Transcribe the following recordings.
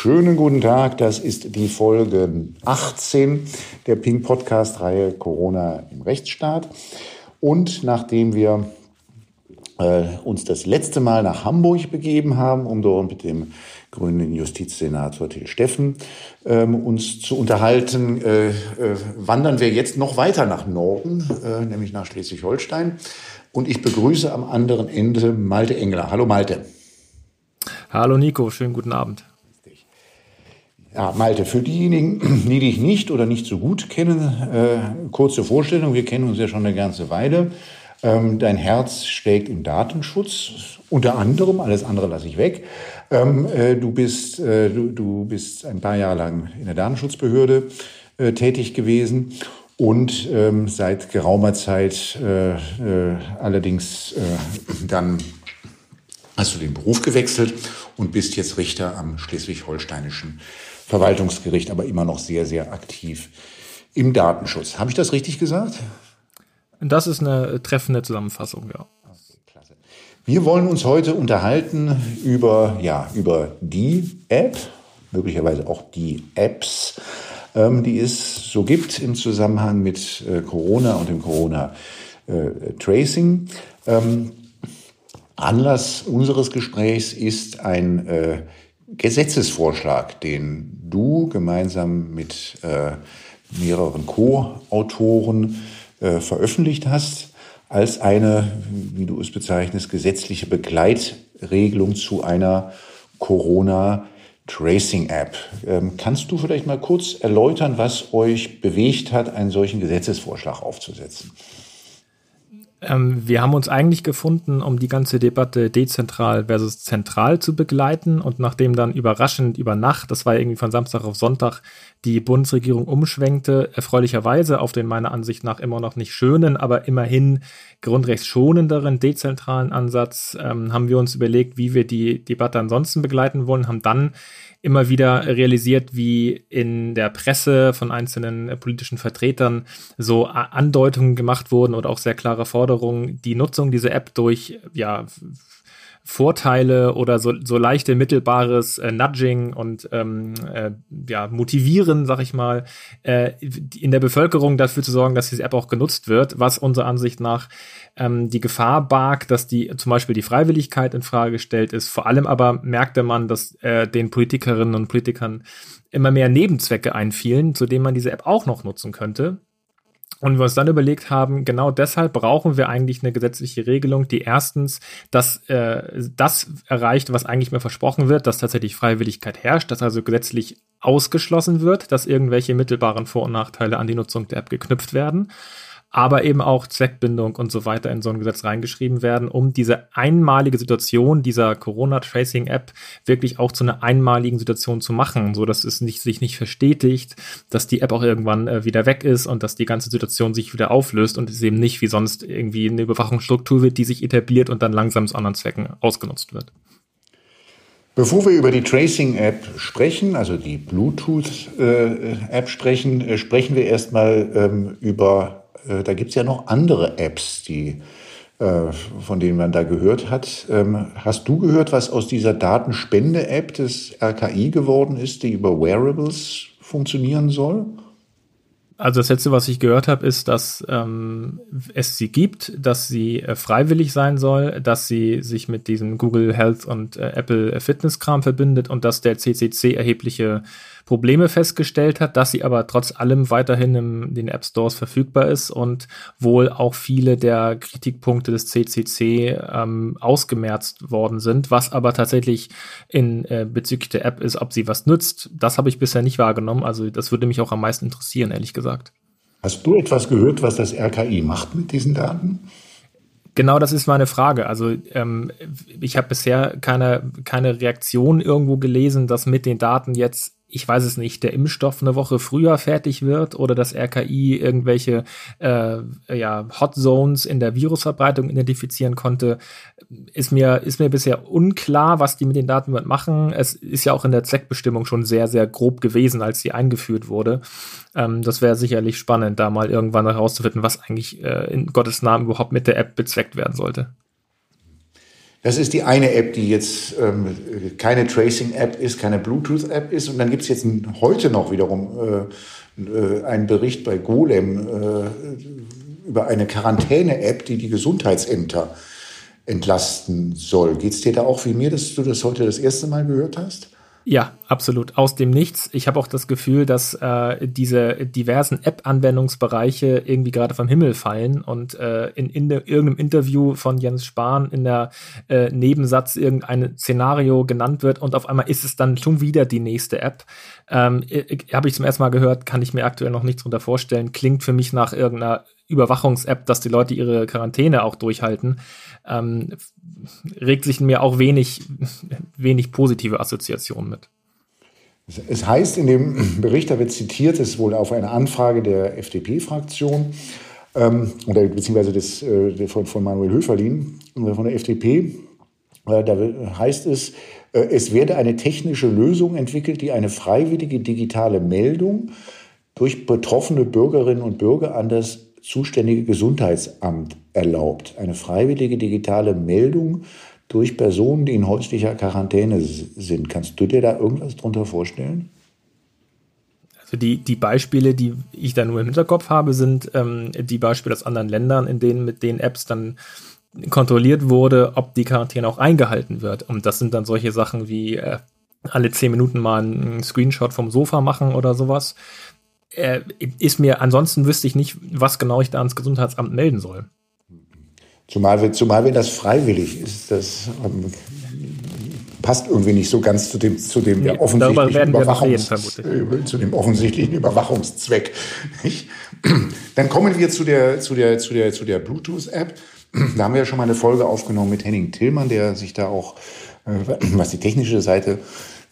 schönen guten Tag. Das ist die Folge 18 der Ping Podcast Reihe Corona im Rechtsstaat. Und nachdem wir äh, uns das letzte Mal nach Hamburg begeben haben, um dort mit dem grünen Justizsenator Till Steffen ähm, uns zu unterhalten, äh, äh, wandern wir jetzt noch weiter nach Norden, äh, nämlich nach Schleswig-Holstein. Und ich begrüße am anderen Ende Malte Engler. Hallo Malte. Hallo Nico, schönen guten Abend. Ja, Malte, für diejenigen, die dich nicht oder nicht so gut kennen, äh, kurze Vorstellung. Wir kennen uns ja schon eine ganze Weile. Ähm, dein Herz schlägt im Datenschutz, unter anderem, alles andere lasse ich weg. Ähm, äh, du, bist, äh, du, du bist ein paar Jahre lang in der Datenschutzbehörde äh, tätig gewesen und ähm, seit geraumer Zeit äh, äh, allerdings dann hast du den Beruf gewechselt und bist jetzt Richter am schleswig-holsteinischen Verwaltungsgericht, aber immer noch sehr, sehr aktiv im Datenschutz. Habe ich das richtig gesagt? Das ist eine treffende Zusammenfassung, ja. klasse. Wir wollen uns heute unterhalten über, ja, über die App, möglicherweise auch die Apps, ähm, die es so gibt im Zusammenhang mit äh, Corona und dem Corona-Tracing. Äh, ähm, Anlass unseres Gesprächs ist ein äh, Gesetzesvorschlag, den du gemeinsam mit äh, mehreren Co-Autoren äh, veröffentlicht hast, als eine, wie du es bezeichnest, gesetzliche Begleitregelung zu einer Corona-Tracing-App. Ähm, kannst du vielleicht mal kurz erläutern, was euch bewegt hat, einen solchen Gesetzesvorschlag aufzusetzen? Ähm, wir haben uns eigentlich gefunden, um die ganze Debatte dezentral versus zentral zu begleiten. Und nachdem dann überraschend über Nacht, das war irgendwie von Samstag auf Sonntag, die Bundesregierung umschwenkte, erfreulicherweise auf den meiner Ansicht nach immer noch nicht schönen, aber immerhin grundrechtsschonenderen, dezentralen Ansatz, ähm, haben wir uns überlegt, wie wir die Debatte ansonsten begleiten wollen, haben dann immer wieder realisiert, wie in der Presse von einzelnen politischen Vertretern so Andeutungen gemacht wurden oder auch sehr klare Forderungen, die Nutzung dieser App durch ja Vorteile oder so, so leichte mittelbares äh, Nudging und ähm, äh, ja, motivieren, sag ich mal, äh, in der Bevölkerung dafür zu sorgen, dass diese App auch genutzt wird, was unserer Ansicht nach ähm, die Gefahr barg, dass die zum Beispiel die Freiwilligkeit in Frage gestellt ist. Vor allem aber merkte man, dass äh, den Politikerinnen und Politikern immer mehr Nebenzwecke einfielen, zu denen man diese App auch noch nutzen könnte. Und wir uns dann überlegt haben, genau deshalb brauchen wir eigentlich eine gesetzliche Regelung, die erstens das, äh, das erreicht, was eigentlich mehr versprochen wird, dass tatsächlich Freiwilligkeit herrscht, dass also gesetzlich ausgeschlossen wird, dass irgendwelche mittelbaren Vor- und Nachteile an die Nutzung der App geknüpft werden aber eben auch Zweckbindung und so weiter in so ein Gesetz reingeschrieben werden, um diese einmalige Situation dieser Corona-Tracing-App wirklich auch zu einer einmaligen Situation zu machen, so dass es nicht, sich nicht verstetigt, dass die App auch irgendwann äh, wieder weg ist und dass die ganze Situation sich wieder auflöst und es eben nicht wie sonst irgendwie eine Überwachungsstruktur wird, die sich etabliert und dann langsam zu anderen Zwecken ausgenutzt wird. Bevor wir über die Tracing-App sprechen, also die Bluetooth-App äh, sprechen, äh, sprechen wir erstmal ähm, über äh, da gibt es ja noch andere Apps, die, äh, von denen man da gehört hat. Ähm, hast du gehört, was aus dieser Datenspende-App des RKI geworden ist, die über Wearables funktionieren soll? Also das letzte, was ich gehört habe, ist, dass ähm, es sie gibt, dass sie äh, freiwillig sein soll, dass sie sich mit diesem Google Health und äh, Apple Fitness Kram verbindet und dass der CCC erhebliche Probleme festgestellt hat, dass sie aber trotz allem weiterhin in den App Stores verfügbar ist und wohl auch viele der Kritikpunkte des CCC ähm, ausgemerzt worden sind, was aber tatsächlich in äh, bezüglich der App ist, ob sie was nützt, das habe ich bisher nicht wahrgenommen. Also das würde mich auch am meisten interessieren, ehrlich gesagt. Hast du etwas gehört, was das RKI macht mit diesen Daten? Genau, das ist meine Frage. Also ähm, ich habe bisher keine, keine Reaktion irgendwo gelesen, dass mit den Daten jetzt ich weiß es nicht, der Impfstoff eine Woche früher fertig wird oder das RKI irgendwelche äh, ja, Hot Zones in der Virusverbreitung identifizieren konnte, ist mir, ist mir bisher unklar, was die mit den Daten machen. Es ist ja auch in der Zweckbestimmung schon sehr, sehr grob gewesen, als sie eingeführt wurde. Ähm, das wäre sicherlich spannend, da mal irgendwann herauszufinden, was eigentlich äh, in Gottes Namen überhaupt mit der App bezweckt werden sollte. Das ist die eine App, die jetzt ähm, keine Tracing-App ist, keine Bluetooth-App ist. Und dann gibt es jetzt heute noch wiederum äh, äh, einen Bericht bei Golem äh, über eine Quarantäne-App, die die Gesundheitsämter entlasten soll. Geht es dir da auch wie mir, dass du das heute das erste Mal gehört hast? Ja, absolut. Aus dem Nichts. Ich habe auch das Gefühl, dass äh, diese diversen App-Anwendungsbereiche irgendwie gerade vom Himmel fallen und äh, in, in de, irgendeinem Interview von Jens Spahn in der äh, Nebensatz irgendein Szenario genannt wird und auf einmal ist es dann schon wieder die nächste App. Ähm, habe ich zum ersten Mal gehört, kann ich mir aktuell noch nichts drunter vorstellen. Klingt für mich nach irgendeiner Überwachungs-App, dass die Leute ihre Quarantäne auch durchhalten, ähm, regt sich mir auch wenig, wenig positive Assoziationen mit. Es heißt in dem Bericht, da wird zitiert, es ist wohl auf eine Anfrage der FDP-Fraktion ähm, oder beziehungsweise des, äh, von, von Manuel Höferlin äh, von der FDP. Äh, da heißt es, äh, es werde eine technische Lösung entwickelt, die eine freiwillige digitale Meldung durch betroffene Bürgerinnen und Bürger an das zuständige Gesundheitsamt erlaubt. Eine freiwillige digitale Meldung durch Personen, die in häuslicher Quarantäne sind. Kannst du dir da irgendwas drunter vorstellen? Also die, die Beispiele, die ich da nur im Hinterkopf habe, sind ähm, die Beispiele aus anderen Ländern, in denen mit den Apps dann kontrolliert wurde, ob die Quarantäne auch eingehalten wird. Und das sind dann solche Sachen wie äh, alle zehn Minuten mal einen Screenshot vom Sofa machen oder sowas äh, ist mir, ansonsten wüsste ich nicht, was genau ich da ans Gesundheitsamt melden soll. Zumal, zumal wenn das freiwillig ist, das ähm, passt irgendwie nicht so ganz zu dem, zu dem nee, offensichtlichen Überwachungs reden, zu dem offensichtlichen Überwachungszweck. Dann kommen wir zu der, zu der, zu der, zu der Bluetooth-App. Da haben wir ja schon mal eine Folge aufgenommen mit Henning Tillmann, der sich da auch, äh, was die technische Seite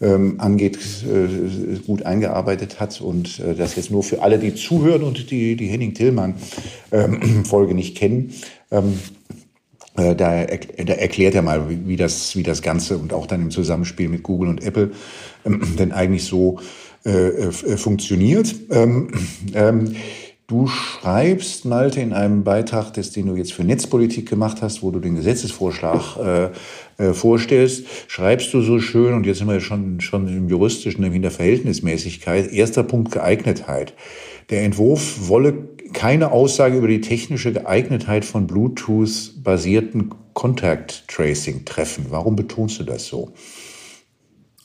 ähm, angeht, äh, gut eingearbeitet hat. Und äh, das jetzt nur für alle, die zuhören und die, die Henning Tillmann-Folge ähm, nicht kennen. Ähm, äh, da, da, erklärt er mal, wie, wie, das, wie das Ganze und auch dann im Zusammenspiel mit Google und Apple ähm, denn eigentlich so äh, äh funktioniert. Du schreibst, Malte, in einem Beitrag, des, den du jetzt für Netzpolitik gemacht hast, wo du den Gesetzesvorschlag äh, äh, vorstellst, schreibst du so schön, und jetzt sind wir schon, schon im juristischen, nämlich in der Verhältnismäßigkeit, erster Punkt Geeignetheit. Der Entwurf wolle keine Aussage über die technische Geeignetheit von Bluetooth-basierten Contact Tracing treffen. Warum betonst du das so?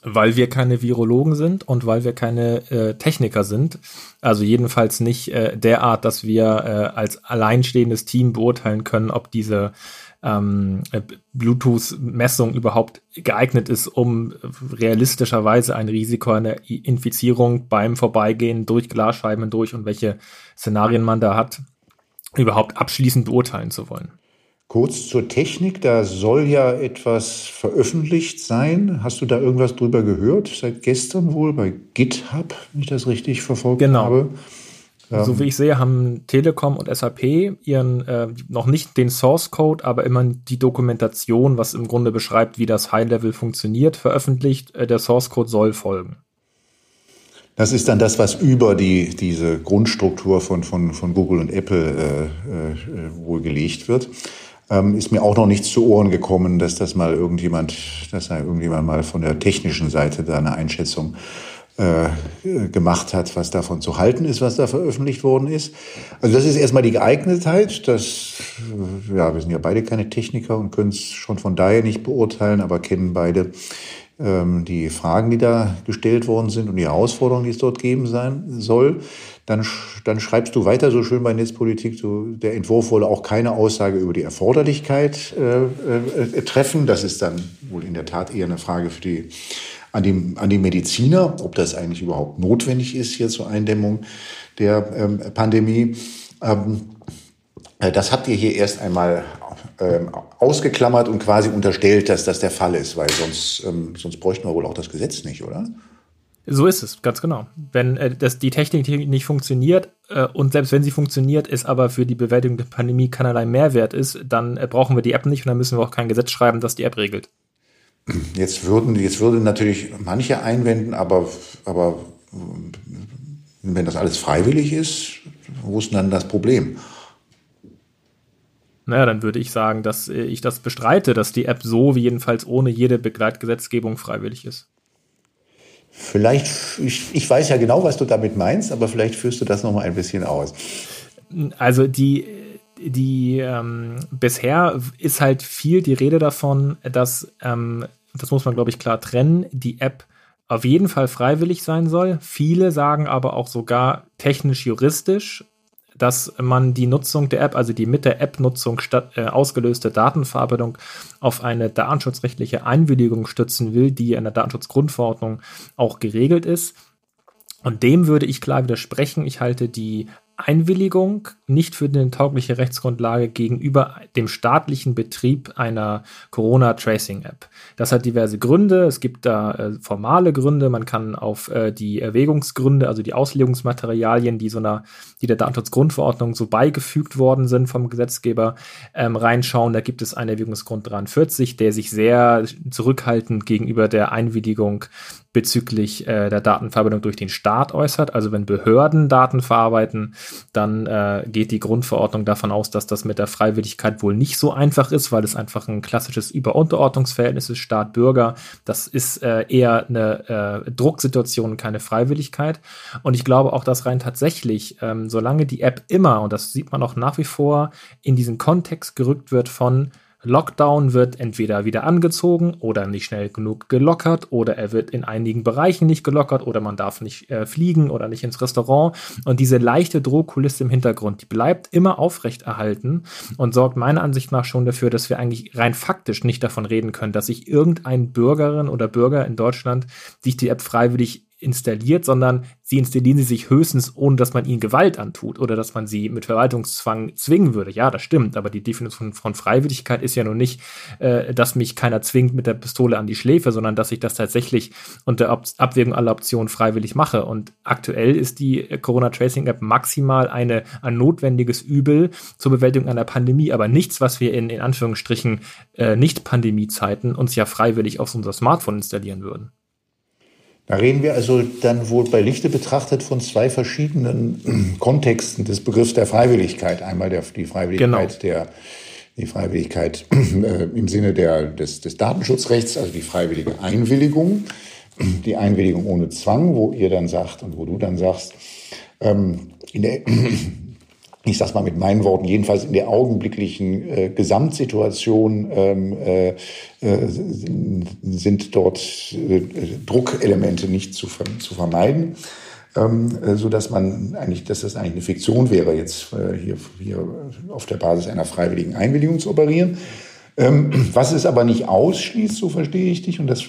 Weil wir keine Virologen sind und weil wir keine äh, Techniker sind. Also jedenfalls nicht äh, derart, dass wir äh, als alleinstehendes Team beurteilen können, ob diese ähm, äh, Bluetooth-Messung überhaupt geeignet ist, um realistischerweise ein Risiko einer Infizierung beim Vorbeigehen durch Glasscheiben durch und welche Szenarien man da hat, überhaupt abschließend beurteilen zu wollen. Kurz zur Technik, da soll ja etwas veröffentlicht sein. Hast du da irgendwas drüber gehört? Seit gestern wohl bei GitHub, wenn ich das richtig verfolgt genau. habe. Genau. So wie ich sehe, haben Telekom und SAP ihren äh, noch nicht den Source Code, aber immer die Dokumentation, was im Grunde beschreibt, wie das High Level funktioniert, veröffentlicht. Äh, der Source Code soll folgen. Das ist dann das, was über die, diese Grundstruktur von, von, von Google und Apple äh, äh, wohl gelegt wird. Ähm, ist mir auch noch nichts zu Ohren gekommen, dass das mal irgendjemand, dass da irgendjemand mal von der technischen Seite da eine Einschätzung äh, gemacht hat, was davon zu halten ist, was da veröffentlicht worden ist. Also das ist erstmal die Geeignetheit. Das, äh, ja, wir sind ja beide keine Techniker und können es schon von daher nicht beurteilen, aber kennen beide die Fragen, die da gestellt worden sind und die Herausforderungen, die es dort geben sein soll. Dann, dann schreibst du weiter so schön bei Netzpolitik, du, der Entwurf wolle auch keine Aussage über die Erforderlichkeit äh, äh, treffen. Das ist dann wohl in der Tat eher eine Frage für die, an, die, an die Mediziner, ob das eigentlich überhaupt notwendig ist hier zur Eindämmung der ähm, Pandemie. Ähm, äh, das habt ihr hier erst einmal ähm, ausgeklammert und quasi unterstellt, dass das der Fall ist, weil sonst, ähm, sonst bräuchten wir wohl auch das Gesetz nicht, oder? So ist es, ganz genau. Wenn äh, das, die Technik nicht funktioniert äh, und selbst wenn sie funktioniert, ist aber für die Bewältigung der Pandemie keinerlei Mehrwert ist, dann äh, brauchen wir die App nicht und dann müssen wir auch kein Gesetz schreiben, das die App regelt. Jetzt würden, jetzt würden natürlich manche einwenden, aber, aber wenn das alles freiwillig ist, wo ist denn dann das Problem? Naja, dann würde ich sagen, dass äh, ich das bestreite, dass die App so wie jedenfalls ohne jede Begleitgesetzgebung freiwillig ist. Vielleicht, ich, ich weiß ja genau, was du damit meinst, aber vielleicht führst du das noch mal ein bisschen aus. Also die, die ähm, bisher ist halt viel die Rede davon, dass, ähm, das muss man glaube ich klar trennen, die App auf jeden Fall freiwillig sein soll. Viele sagen aber auch sogar technisch juristisch, dass man die Nutzung der App, also die mit der App-Nutzung äh, ausgelöste Datenverarbeitung auf eine datenschutzrechtliche Einwilligung stützen will, die in der Datenschutzgrundverordnung auch geregelt ist. Und dem würde ich klar widersprechen. Ich halte die Einwilligung nicht für eine taugliche Rechtsgrundlage gegenüber dem staatlichen Betrieb einer Corona-Tracing-App. Das hat diverse Gründe. Es gibt da äh, formale Gründe. Man kann auf äh, die Erwägungsgründe, also die Auslegungsmaterialien, die so einer, die der Datenschutzgrundverordnung so beigefügt worden sind vom Gesetzgeber, ähm, reinschauen. Da gibt es einen Erwägungsgrund 43, der sich sehr zurückhaltend gegenüber der Einwilligung bezüglich äh, der Datenverarbeitung durch den Staat äußert. Also wenn Behörden Daten verarbeiten, dann äh, geht die Grundverordnung davon aus, dass das mit der Freiwilligkeit wohl nicht so einfach ist, weil es einfach ein klassisches Überunterordnungsverhältnis ist, Staat-Bürger. Das ist äh, eher eine äh, Drucksituation, keine Freiwilligkeit. Und ich glaube auch, dass rein tatsächlich, ähm, solange die App immer, und das sieht man auch nach wie vor, in diesen Kontext gerückt wird von Lockdown wird entweder wieder angezogen oder nicht schnell genug gelockert oder er wird in einigen Bereichen nicht gelockert oder man darf nicht äh, fliegen oder nicht ins Restaurant. Und diese leichte Drohkulisse im Hintergrund, die bleibt immer aufrechterhalten und sorgt meiner Ansicht nach schon dafür, dass wir eigentlich rein faktisch nicht davon reden können, dass sich irgendein Bürgerin oder Bürger in Deutschland sich die App freiwillig installiert, sondern sie installieren sie sich höchstens, ohne dass man ihnen Gewalt antut oder dass man sie mit Verwaltungszwang zwingen würde. Ja, das stimmt, aber die Definition von Freiwilligkeit ist ja nun nicht, äh, dass mich keiner zwingt mit der Pistole an die Schläfe, sondern dass ich das tatsächlich unter Ab Abwägung aller Optionen freiwillig mache. Und aktuell ist die Corona-Tracing-App maximal eine, ein notwendiges Übel zur Bewältigung einer Pandemie, aber nichts, was wir in, in Anführungsstrichen äh, Nicht-Pandemie-Zeiten uns ja freiwillig auf unser Smartphone installieren würden. Da reden wir also dann wohl bei Lichte betrachtet von zwei verschiedenen Kontexten des Begriffs der Freiwilligkeit. Einmal der, die Freiwilligkeit genau. der die Freiwilligkeit äh, im Sinne der, des, des Datenschutzrechts, also die freiwillige Einwilligung, die Einwilligung ohne Zwang, wo ihr dann sagt und wo du dann sagst, ähm, in der, ich sage mal mit meinen Worten, jedenfalls in der augenblicklichen äh, Gesamtsituation ähm, äh, äh, sind dort äh, Druckelemente nicht zu, zu vermeiden, ähm, äh, so dass man eigentlich, dass das eigentlich eine Fiktion wäre, jetzt äh, hier, hier auf der Basis einer freiwilligen Einwilligung zu operieren. Ähm, was es aber nicht ausschließt, so verstehe ich dich, und das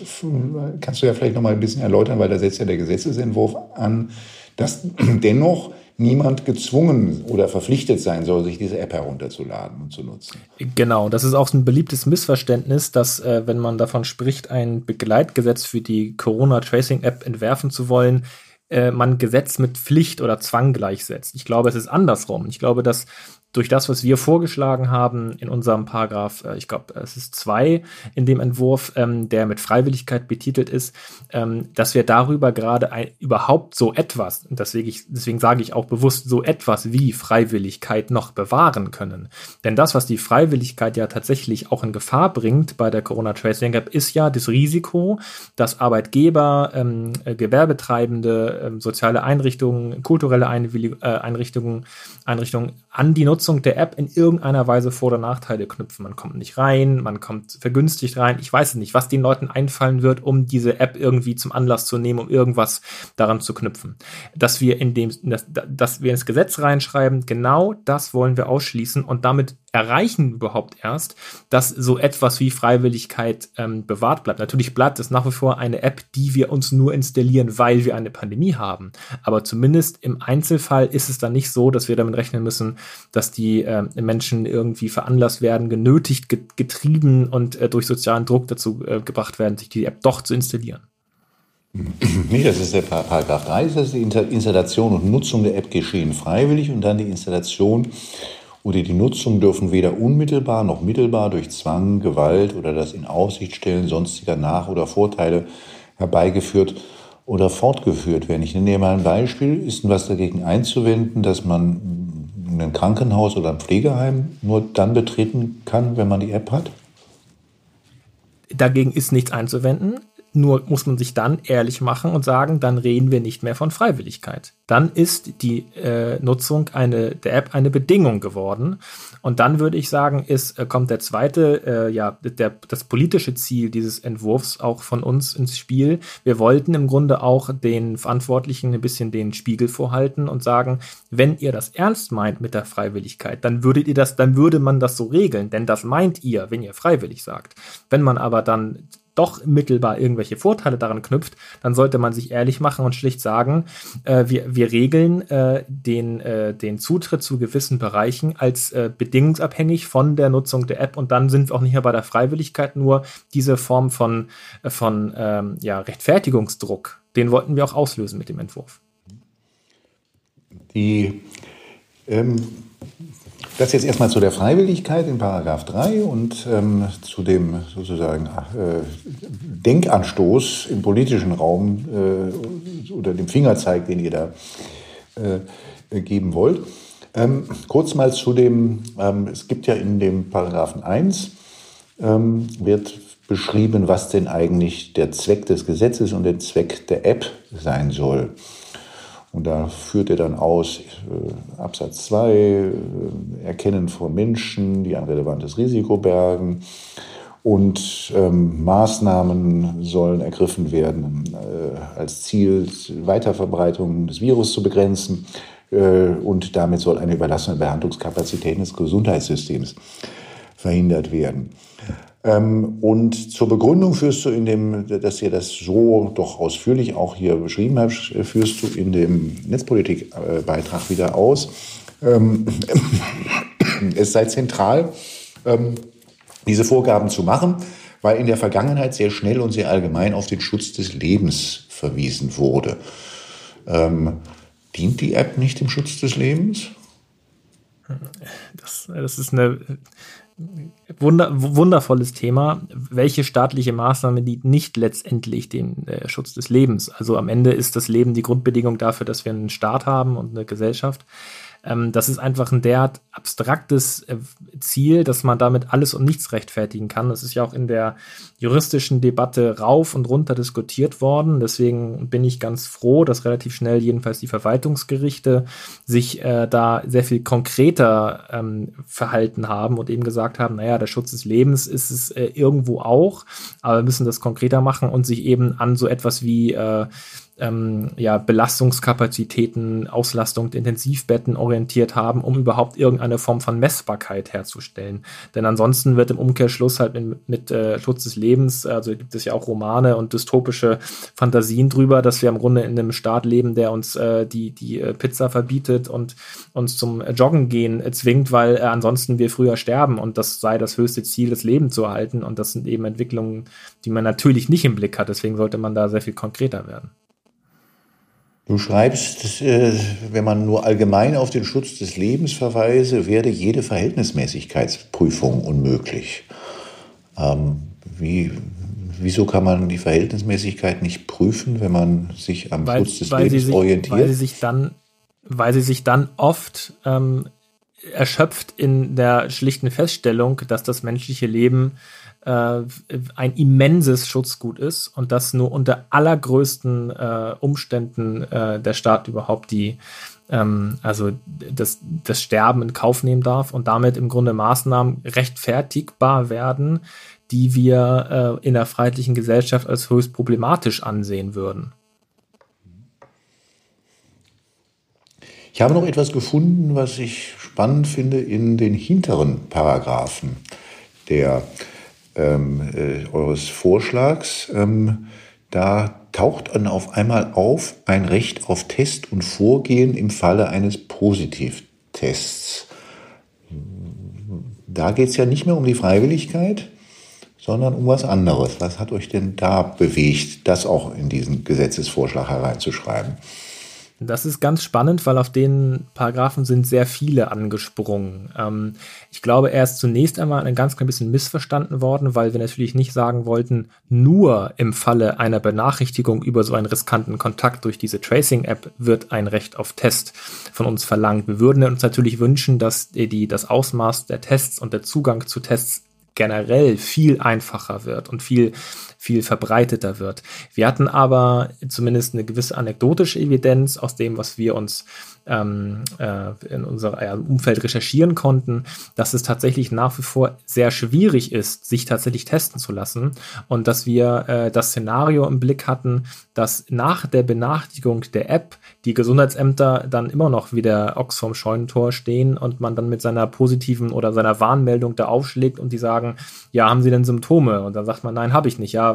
kannst du ja vielleicht noch mal ein bisschen erläutern, weil da setzt ja der Gesetzesentwurf an, dass dennoch niemand gezwungen oder verpflichtet sein soll, sich diese App herunterzuladen und zu nutzen. Genau, das ist auch ein beliebtes Missverständnis, dass äh, wenn man davon spricht, ein Begleitgesetz für die Corona-Tracing-App entwerfen zu wollen, äh, man Gesetz mit Pflicht oder Zwang gleichsetzt. Ich glaube, es ist andersrum. Ich glaube, dass durch das, was wir vorgeschlagen haben in unserem Paragraph, äh, ich glaube, es ist zwei in dem Entwurf, ähm, der mit Freiwilligkeit betitelt ist, ähm, dass wir darüber gerade überhaupt so etwas, deswegen, ich, deswegen sage ich auch bewusst so etwas wie Freiwilligkeit noch bewahren können. Denn das, was die Freiwilligkeit ja tatsächlich auch in Gefahr bringt bei der Corona Tracing App, ist ja das Risiko, dass Arbeitgeber, ähm, äh, Gewerbetreibende, ähm, soziale Einrichtungen, kulturelle Einwillig äh, Einrichtungen, Einrichtungen an die Nutzung Nutzung der App in irgendeiner Weise Vor- oder Nachteile knüpfen. Man kommt nicht rein, man kommt vergünstigt rein. Ich weiß nicht, was den Leuten einfallen wird, um diese App irgendwie zum Anlass zu nehmen, um irgendwas daran zu knüpfen. Dass wir in dem, dass, dass wir ins Gesetz reinschreiben, genau das wollen wir ausschließen und damit erreichen überhaupt erst, dass so etwas wie Freiwilligkeit ähm, bewahrt bleibt. Natürlich bleibt es nach wie vor eine App, die wir uns nur installieren, weil wir eine Pandemie haben. Aber zumindest im Einzelfall ist es dann nicht so, dass wir damit rechnen müssen, dass die äh, Menschen irgendwie veranlasst werden, genötigt, getrieben und äh, durch sozialen Druck dazu äh, gebracht werden, sich die App doch zu installieren. Nee, das ist der Paragraph 3, das ist die Installation und Nutzung der App geschehen freiwillig und dann die Installation oder die Nutzung dürfen weder unmittelbar noch mittelbar durch Zwang, Gewalt oder das in Aussicht stellen sonstiger Nach- oder Vorteile herbeigeführt oder fortgeführt werden. Ich nenne mal ein Beispiel. Ist was dagegen einzuwenden, dass man ein Krankenhaus oder ein Pflegeheim nur dann betreten kann, wenn man die App hat? Dagegen ist nichts einzuwenden. Nur muss man sich dann ehrlich machen und sagen, dann reden wir nicht mehr von Freiwilligkeit. Dann ist die äh, Nutzung eine, der App eine Bedingung geworden. Und dann würde ich sagen, ist, äh, kommt der zweite, äh, ja, der, das politische Ziel dieses Entwurfs auch von uns ins Spiel. Wir wollten im Grunde auch den Verantwortlichen ein bisschen den Spiegel vorhalten und sagen, wenn ihr das ernst meint mit der Freiwilligkeit, dann würdet ihr das, dann würde man das so regeln, denn das meint ihr, wenn ihr freiwillig sagt. Wenn man aber dann doch mittelbar irgendwelche Vorteile daran knüpft, dann sollte man sich ehrlich machen und schlicht sagen, äh, wir, wir regeln äh, den, äh, den Zutritt zu gewissen Bereichen als äh, bedingungsabhängig von der Nutzung der App und dann sind wir auch nicht mehr bei der Freiwilligkeit, nur diese Form von, äh, von ähm, ja, Rechtfertigungsdruck, den wollten wir auch auslösen mit dem Entwurf. Die ähm das jetzt erstmal zu der Freiwilligkeit in Paragraph 3 und ähm, zu dem sozusagen äh, Denkanstoß im politischen Raum äh, oder dem Fingerzeig, den ihr da äh, geben wollt. Ähm, kurz mal zu dem, ähm, es gibt ja in dem Paragraphen 1 ähm, wird beschrieben, was denn eigentlich der Zweck des Gesetzes und der Zweck der App sein soll. Und da führt er dann aus, äh, Absatz 2, äh, Erkennen von Menschen, die ein relevantes Risiko bergen. Und ähm, Maßnahmen sollen ergriffen werden, äh, als Ziel Weiterverbreitung des Virus zu begrenzen. Äh, und damit soll eine Überlassung der Behandlungskapazitäten des Gesundheitssystems verhindert werden. Ähm, und zur Begründung führst du in dem, dass ihr das so doch ausführlich auch hier beschrieben habt, führst du in dem Netzpolitikbeitrag wieder aus. Ähm, es sei zentral, ähm, diese Vorgaben zu machen, weil in der Vergangenheit sehr schnell und sehr allgemein auf den Schutz des Lebens verwiesen wurde. Dient die App nicht dem Schutz des Lebens? Das, das ist eine Wunder, wundervolles Thema. Welche staatliche Maßnahme dient nicht letztendlich dem äh, Schutz des Lebens? Also am Ende ist das Leben die Grundbedingung dafür, dass wir einen Staat haben und eine Gesellschaft. Ähm, das ist einfach ein derart abstraktes äh, Ziel, dass man damit alles und nichts rechtfertigen kann. Das ist ja auch in der juristischen Debatte rauf und runter diskutiert worden. Deswegen bin ich ganz froh, dass relativ schnell jedenfalls die Verwaltungsgerichte sich äh, da sehr viel konkreter ähm, verhalten haben und eben gesagt haben, naja, der Schutz des Lebens ist es äh, irgendwo auch, aber wir müssen das konkreter machen und sich eben an so etwas wie äh, ähm, ja, Belastungskapazitäten, Auslastung der Intensivbetten orientiert haben, um überhaupt irgendeine Form von Messbarkeit herzustellen. Denn ansonsten wird im Umkehrschluss halt mit, mit äh, Schutz des Lebens, also gibt es ja auch Romane und dystopische Fantasien drüber, dass wir im Grunde in einem Staat leben, der uns äh, die, die äh, Pizza verbietet und uns zum Joggen gehen äh, zwingt, weil äh, ansonsten wir früher sterben und das sei das höchste Ziel, das Leben zu erhalten. Und das sind eben Entwicklungen, die man natürlich nicht im Blick hat. Deswegen sollte man da sehr viel konkreter werden. Du schreibst, äh, wenn man nur allgemein auf den Schutz des Lebens verweise, werde jede Verhältnismäßigkeitsprüfung unmöglich. Ähm, wie, wieso kann man die Verhältnismäßigkeit nicht prüfen, wenn man sich am weil, Schutz des Lebens sich, orientiert? Weil sie sich dann, weil sie sich dann oft ähm, erschöpft in der schlichten Feststellung, dass das menschliche Leben äh, ein immenses Schutzgut ist und dass nur unter allergrößten äh, Umständen äh, der Staat überhaupt die ähm, also das, das Sterben in Kauf nehmen darf und damit im Grunde Maßnahmen rechtfertigbar werden, die wir äh, in der freiheitlichen Gesellschaft als höchst problematisch ansehen würden. Ich habe noch etwas gefunden, was ich spannend finde in den hinteren Paragraphen der ähm, äh, eures Vorschlags. Ähm, da taucht dann auf einmal auf ein Recht auf Test und Vorgehen im Falle eines Positivtests. Da geht es ja nicht mehr um die Freiwilligkeit, sondern um was anderes. Was hat euch denn da bewegt, das auch in diesen Gesetzesvorschlag hereinzuschreiben? Das ist ganz spannend, weil auf den Paragraphen sind sehr viele angesprungen. Ähm, ich glaube, er ist zunächst einmal ein ganz klein bisschen missverstanden worden, weil wir natürlich nicht sagen wollten, nur im Falle einer Benachrichtigung über so einen riskanten Kontakt durch diese Tracing-App wird ein Recht auf Test von uns verlangt. Wir würden uns natürlich wünschen, dass die, das Ausmaß der Tests und der Zugang zu Tests generell viel einfacher wird und viel viel verbreiteter wird. Wir hatten aber zumindest eine gewisse anekdotische Evidenz aus dem, was wir uns ähm, äh, in unserem Umfeld recherchieren konnten, dass es tatsächlich nach wie vor sehr schwierig ist, sich tatsächlich testen zu lassen und dass wir äh, das Szenario im Blick hatten, dass nach der Benachrichtigung der App die Gesundheitsämter dann immer noch wie der Ochs vorm Scheunentor stehen und man dann mit seiner positiven oder seiner Warnmeldung da aufschlägt und die sagen, ja, haben Sie denn Symptome? Und dann sagt man, nein, habe ich nicht. Ja,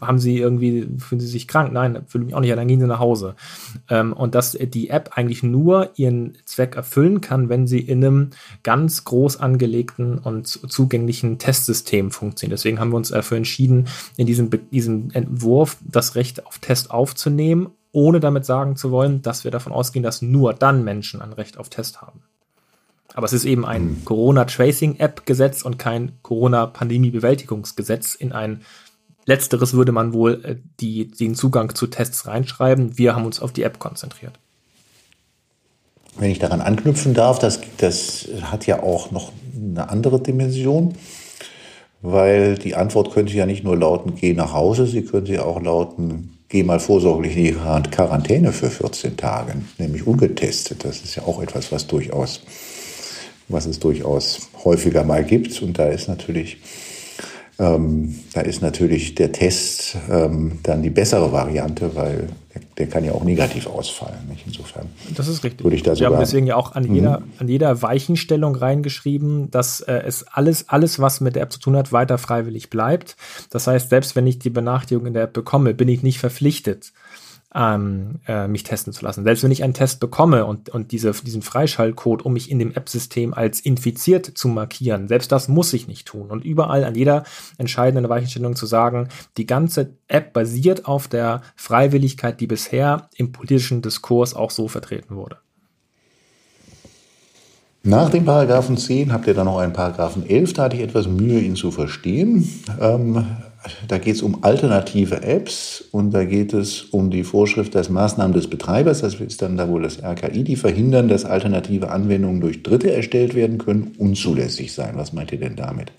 haben Sie irgendwie, fühlen Sie sich krank? Nein, fühle mich auch nicht, ja, dann gehen Sie nach Hause. Ähm, und dass die App eigentlich nur ihren Zweck erfüllen kann, wenn sie in einem ganz groß angelegten und zugänglichen Testsystem funktioniert. Deswegen haben wir uns dafür entschieden, in diesem, diesem Entwurf das Recht auf Test aufzunehmen, ohne damit sagen zu wollen, dass wir davon ausgehen, dass nur dann Menschen ein Recht auf Test haben. Aber es ist eben ein hm. Corona-Tracing-App-Gesetz und kein Corona-Pandemie-Bewältigungsgesetz in ein Letzteres würde man wohl äh, die, den Zugang zu Tests reinschreiben. Wir haben uns auf die App konzentriert. Wenn ich daran anknüpfen darf, das, das hat ja auch noch eine andere Dimension, weil die Antwort könnte ja nicht nur lauten, geh nach Hause, sie könnte ja auch lauten, geh mal vorsorglich in die Quarantäne für 14 Tage, nämlich ungetestet. Das ist ja auch etwas, was durchaus, was es durchaus häufiger mal gibt. Und da ist natürlich ähm, da ist natürlich der Test ähm, dann die bessere Variante, weil der, der, kann ja auch negativ ausfallen. Nicht? Insofern. Das ist richtig. Würde ich da sogar, Wir haben deswegen ja auch an jeder, mhm. an jeder Weichenstellung reingeschrieben, dass äh, es alles, alles, was mit der App zu tun hat, weiter freiwillig bleibt. Das heißt, selbst wenn ich die Benachrichtigung in der App bekomme, bin ich nicht verpflichtet, ähm, äh, mich testen zu lassen. Selbst wenn ich einen Test bekomme und, und diese, diesen Freischaltcode, um mich in dem App-System als infiziert zu markieren, selbst das muss ich nicht tun. Und überall an jeder entscheidenden Weichenstellung zu sagen, die ganze App basiert auf der Freiwilligkeit, die bisher im politischen Diskurs auch so vertreten wurde. Nach dem Paragraphen 10 habt ihr dann noch einen Paragraphen 11, da hatte ich etwas Mühe, ihn zu verstehen. Ähm, da geht es um alternative Apps und da geht es um die Vorschrift, dass Maßnahmen des Betreibers, das ist dann da wohl das RKI, die verhindern, dass alternative Anwendungen durch Dritte erstellt werden können, unzulässig sein. Was meint ihr denn damit?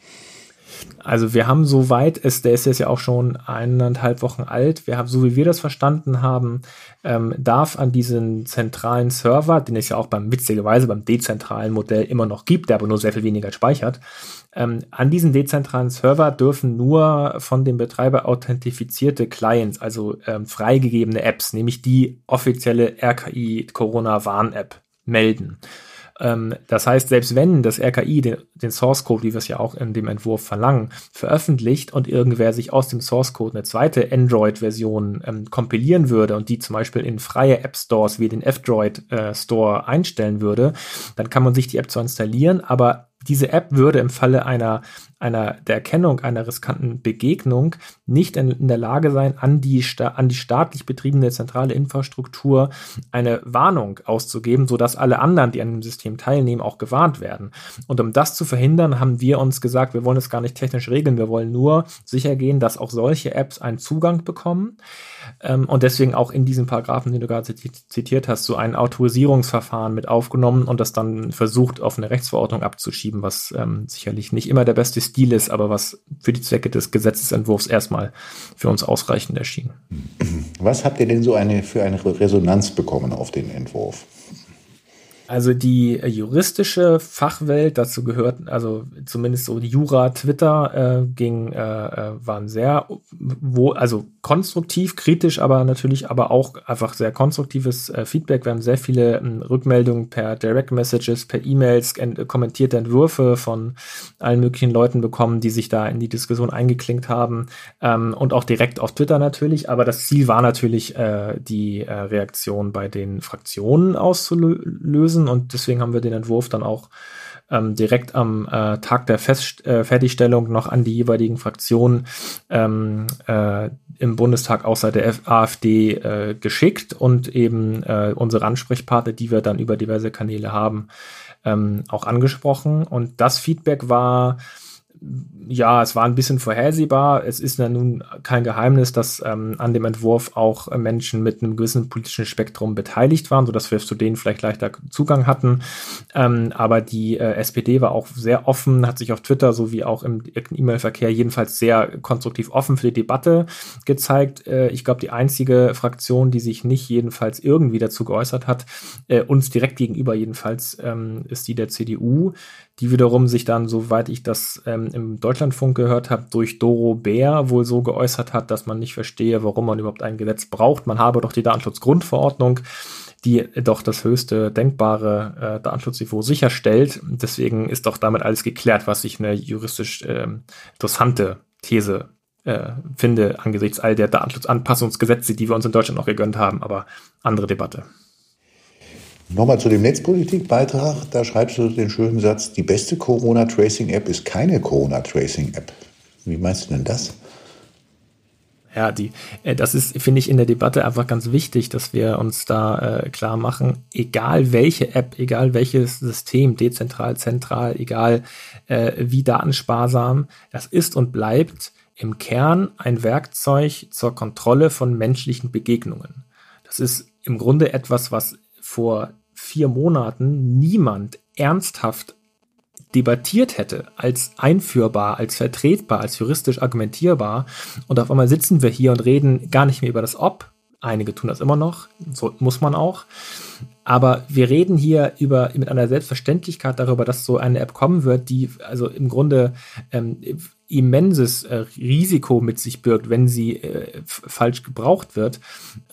Also wir haben soweit, der ist jetzt ja auch schon eineinhalb Wochen alt, wir haben, so wie wir das verstanden haben, ähm, darf an diesen zentralen Server, den es ja auch beim witzigerweise beim dezentralen Modell immer noch gibt, der aber nur sehr viel weniger speichert, ähm, an diesen dezentralen Server dürfen nur von dem Betreiber authentifizierte Clients, also ähm, freigegebene Apps, nämlich die offizielle RKI Corona Warn App melden. Ähm, das heißt, selbst wenn das RKI den, den Source Code, wie wir es ja auch in dem Entwurf verlangen, veröffentlicht und irgendwer sich aus dem Source Code eine zweite Android-Version ähm, kompilieren würde und die zum Beispiel in freie App Stores wie den F-Droid äh, Store einstellen würde, dann kann man sich die App zwar installieren, aber diese App würde im Falle einer, einer der Erkennung einer riskanten Begegnung nicht in, in der Lage sein, an die, an die staatlich betriebene zentrale Infrastruktur eine Warnung auszugeben, sodass alle anderen, die an dem System teilnehmen, auch gewarnt werden. Und um das zu verhindern, haben wir uns gesagt, wir wollen es gar nicht technisch regeln, wir wollen nur sicher gehen, dass auch solche Apps einen Zugang bekommen. Ähm, und deswegen auch in diesem Paragraphen, den du gerade zitiert hast, so ein Autorisierungsverfahren mit aufgenommen und das dann versucht, auf eine Rechtsverordnung abzuschieben, was ähm, sicherlich nicht immer der beste Stil ist, aber was für die Zwecke des Gesetzesentwurfs erstmal für uns ausreichend erschien. Was habt ihr denn so eine, für eine Resonanz bekommen auf den Entwurf? Also die juristische Fachwelt, dazu gehört, also zumindest so Jura, Twitter äh, ging, äh, äh, waren sehr, wo, also konstruktiv, kritisch, aber natürlich aber auch einfach sehr konstruktives äh, Feedback. Wir haben sehr viele äh, Rückmeldungen per Direct Messages, per E-Mails, äh, kommentierte Entwürfe von allen möglichen Leuten bekommen, die sich da in die Diskussion eingeklinkt haben ähm, und auch direkt auf Twitter natürlich. Aber das Ziel war natürlich, äh, die äh, Reaktion bei den Fraktionen auszulösen lösen und deswegen haben wir den Entwurf dann auch ähm, direkt am äh, Tag der Fest äh, Fertigstellung noch an die jeweiligen Fraktionen ähm, äh, im Bundestag außer der F AfD äh, geschickt und eben äh, unsere Ansprechpartner, die wir dann über diverse Kanäle haben, ähm, auch angesprochen. Und das Feedback war ja, es war ein bisschen vorhersehbar. Es ist ja nun kein Geheimnis, dass ähm, an dem Entwurf auch äh, Menschen mit einem gewissen politischen Spektrum beteiligt waren, sodass wir zu denen vielleicht leichter Zugang hatten. Ähm, aber die äh, SPD war auch sehr offen, hat sich auf Twitter sowie auch im E-Mail-Verkehr jedenfalls sehr konstruktiv offen für die Debatte gezeigt. Äh, ich glaube, die einzige Fraktion, die sich nicht jedenfalls irgendwie dazu geäußert hat, äh, uns direkt gegenüber jedenfalls, ähm, ist die der CDU die wiederum sich dann, soweit ich das ähm, im Deutschlandfunk gehört habe, durch Doro Bär wohl so geäußert hat, dass man nicht verstehe, warum man überhaupt ein Gesetz braucht. Man habe doch die Datenschutzgrundverordnung, die doch das höchste denkbare äh, Datenschutzniveau sicherstellt. Deswegen ist doch damit alles geklärt, was ich eine juristisch äh, interessante These äh, finde angesichts all der Datenschutzanpassungsgesetze, die wir uns in Deutschland noch gegönnt haben. Aber andere Debatte. Nochmal zu dem Netzpolitik-Beitrag. Da schreibst du den schönen Satz, die beste Corona-Tracing-App ist keine Corona-Tracing-App. Wie meinst du denn das? Ja, die, äh, das ist, finde ich, in der Debatte einfach ganz wichtig, dass wir uns da äh, klar machen, egal welche App, egal welches System, dezentral, zentral, egal äh, wie datensparsam, das ist und bleibt im Kern ein Werkzeug zur Kontrolle von menschlichen Begegnungen. Das ist im Grunde etwas, was vor vier Monaten niemand ernsthaft debattiert hätte, als einführbar, als vertretbar, als juristisch argumentierbar. Und auf einmal sitzen wir hier und reden gar nicht mehr über das Ob. Einige tun das immer noch, so muss man auch. Aber wir reden hier über mit einer Selbstverständlichkeit darüber, dass so eine App kommen wird, die also im Grunde ähm, immenses äh, Risiko mit sich birgt, wenn sie äh, falsch gebraucht wird.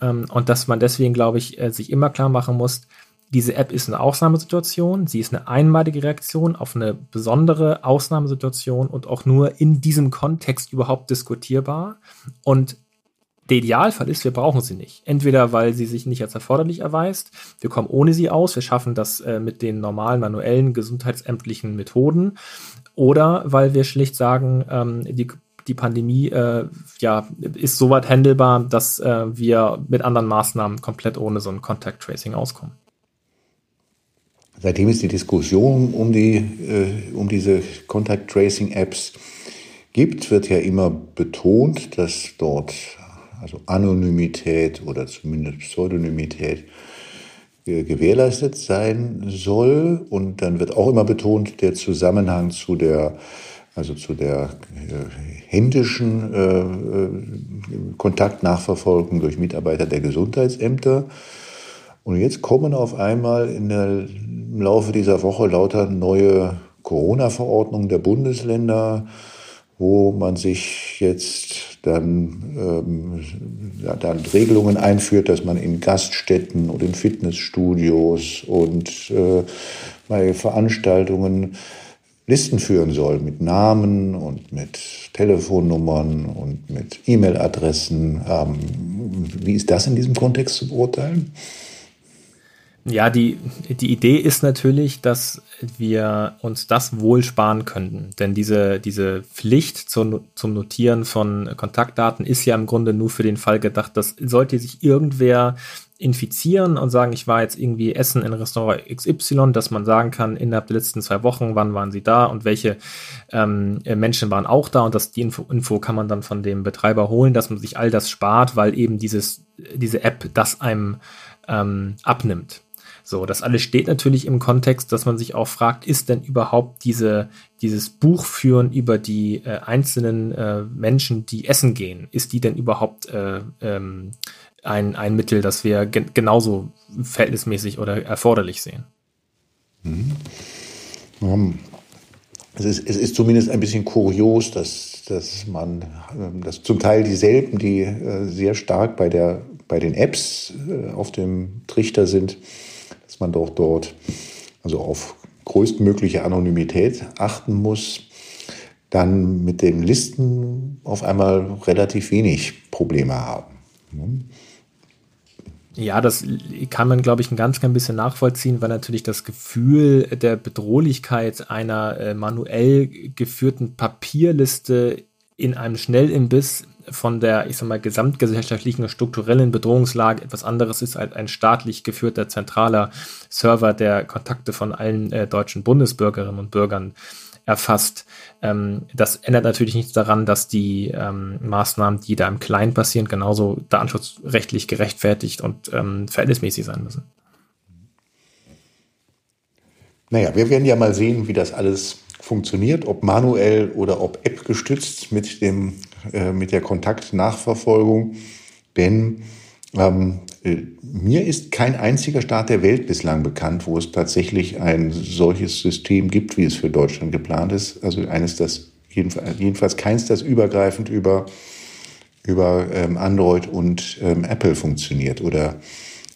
Ähm, und dass man deswegen, glaube ich, äh, sich immer klar machen muss, diese App ist eine Ausnahmesituation, sie ist eine einmalige Reaktion auf eine besondere Ausnahmesituation und auch nur in diesem Kontext überhaupt diskutierbar. Und der Idealfall ist, wir brauchen sie nicht. Entweder weil sie sich nicht als erforderlich erweist, wir kommen ohne sie aus, wir schaffen das äh, mit den normalen manuellen gesundheitsämtlichen Methoden, oder weil wir schlicht sagen, ähm, die die Pandemie äh, ja, ist so weit handelbar, dass äh, wir mit anderen Maßnahmen komplett ohne so ein Contact Tracing auskommen. Seitdem es die Diskussion um, die, äh, um diese Contact Tracing Apps gibt, wird ja immer betont, dass dort also Anonymität oder zumindest Pseudonymität gewährleistet sein soll. Und dann wird auch immer betont der Zusammenhang zu der also zu der äh, händischen äh, äh Kontaktnachverfolgung durch Mitarbeiter der Gesundheitsämter. Und jetzt kommen auf einmal in der im Laufe dieser Woche lauter neue Corona-Verordnungen der Bundesländer, wo man sich jetzt dann, ähm, dann Regelungen einführt, dass man in Gaststätten und in Fitnessstudios und äh, bei Veranstaltungen Listen führen soll mit Namen und mit Telefonnummern und mit E-Mail-Adressen. Ähm, wie ist das in diesem Kontext zu beurteilen? Ja, die, die Idee ist natürlich, dass wir uns das wohl sparen könnten. Denn diese, diese Pflicht zum, zum Notieren von Kontaktdaten ist ja im Grunde nur für den Fall gedacht, dass sollte sich irgendwer infizieren und sagen, ich war jetzt irgendwie essen in Restaurant XY, dass man sagen kann, innerhalb der letzten zwei Wochen, wann waren sie da und welche ähm, Menschen waren auch da und dass die Info, Info kann man dann von dem Betreiber holen, dass man sich all das spart, weil eben dieses, diese App das einem ähm, abnimmt. So, das alles steht natürlich im Kontext, dass man sich auch fragt, ist denn überhaupt diese, dieses Buchführen über die äh, einzelnen äh, Menschen, die essen gehen, ist die denn überhaupt äh, ähm, ein, ein Mittel, das wir gen genauso verhältnismäßig oder erforderlich sehen? Mhm. Um, es, ist, es ist zumindest ein bisschen kurios, dass, dass man, ähm, dass zum Teil dieselben, die äh, sehr stark bei, der, bei den Apps äh, auf dem Trichter sind, dass man doch dort also auf größtmögliche Anonymität achten muss, dann mit den Listen auf einmal relativ wenig Probleme haben. Ja, das kann man, glaube ich, ein ganz klein bisschen nachvollziehen, weil natürlich das Gefühl der Bedrohlichkeit einer äh, manuell geführten Papierliste in einem Schnellimbiss von der, ich sag mal, gesamtgesellschaftlichen strukturellen Bedrohungslage etwas anderes ist als ein staatlich geführter zentraler Server, der Kontakte von allen äh, deutschen Bundesbürgerinnen und Bürgern erfasst. Ähm, das ändert natürlich nichts daran, dass die ähm, Maßnahmen, die da im Kleinen passieren, genauso datenschutzrechtlich gerechtfertigt und ähm, verhältnismäßig sein müssen. Naja, wir werden ja mal sehen, wie das alles funktioniert, ob manuell oder ob App gestützt mit, dem, äh, mit der Kontaktnachverfolgung. Denn ähm, äh, mir ist kein einziger Staat der Welt bislang bekannt, wo es tatsächlich ein solches System gibt, wie es für Deutschland geplant ist. Also eines, das jedenfalls, jedenfalls keins, das übergreifend über, über ähm, Android und ähm, Apple funktioniert. Oder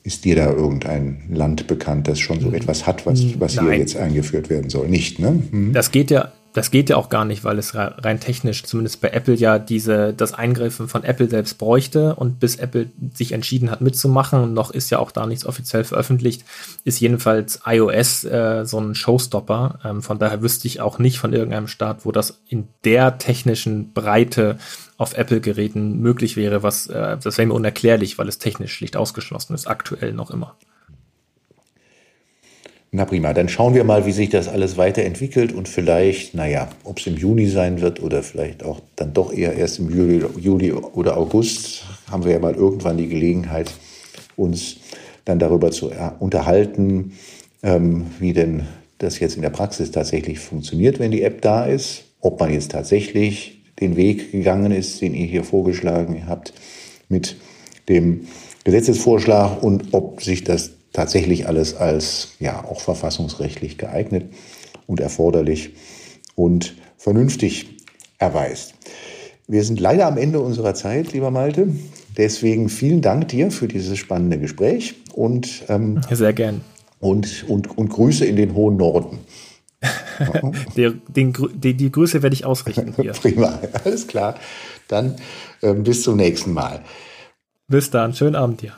ist dir da irgendein Land bekannt, das schon so hm. etwas hat, was, was hier jetzt eingeführt werden soll? Nicht, ne? Hm? Das geht ja, das geht ja auch gar nicht, weil es rein technisch, zumindest bei Apple ja diese, das Eingreifen von Apple selbst bräuchte und bis Apple sich entschieden hat mitzumachen, noch ist ja auch da nichts offiziell veröffentlicht, ist jedenfalls iOS äh, so ein Showstopper. Ähm, von daher wüsste ich auch nicht von irgendeinem Staat, wo das in der technischen Breite auf Apple-Geräten möglich wäre, was, äh, das wäre mir unerklärlich, weil es technisch schlicht ausgeschlossen ist, aktuell noch immer. Na prima, dann schauen wir mal, wie sich das alles weiterentwickelt und vielleicht, naja, ob es im Juni sein wird oder vielleicht auch dann doch eher erst im Juli, Juli oder August, haben wir ja mal irgendwann die Gelegenheit, uns dann darüber zu unterhalten, ähm, wie denn das jetzt in der Praxis tatsächlich funktioniert, wenn die App da ist, ob man jetzt tatsächlich den Weg gegangen ist, den ihr hier vorgeschlagen habt mit dem Gesetzesvorschlag und ob sich das tatsächlich alles als ja auch verfassungsrechtlich geeignet und erforderlich und vernünftig erweist. Wir sind leider am Ende unserer Zeit, lieber Malte. Deswegen vielen Dank dir für dieses spannende Gespräch und ähm, sehr gern und, und, und Grüße in den hohen Norden. die, den, die, die, Grüße werde ich ausrichten. Hier. Prima, alles klar. Dann ähm, bis zum nächsten Mal. Bis dann, schönen Abend dir.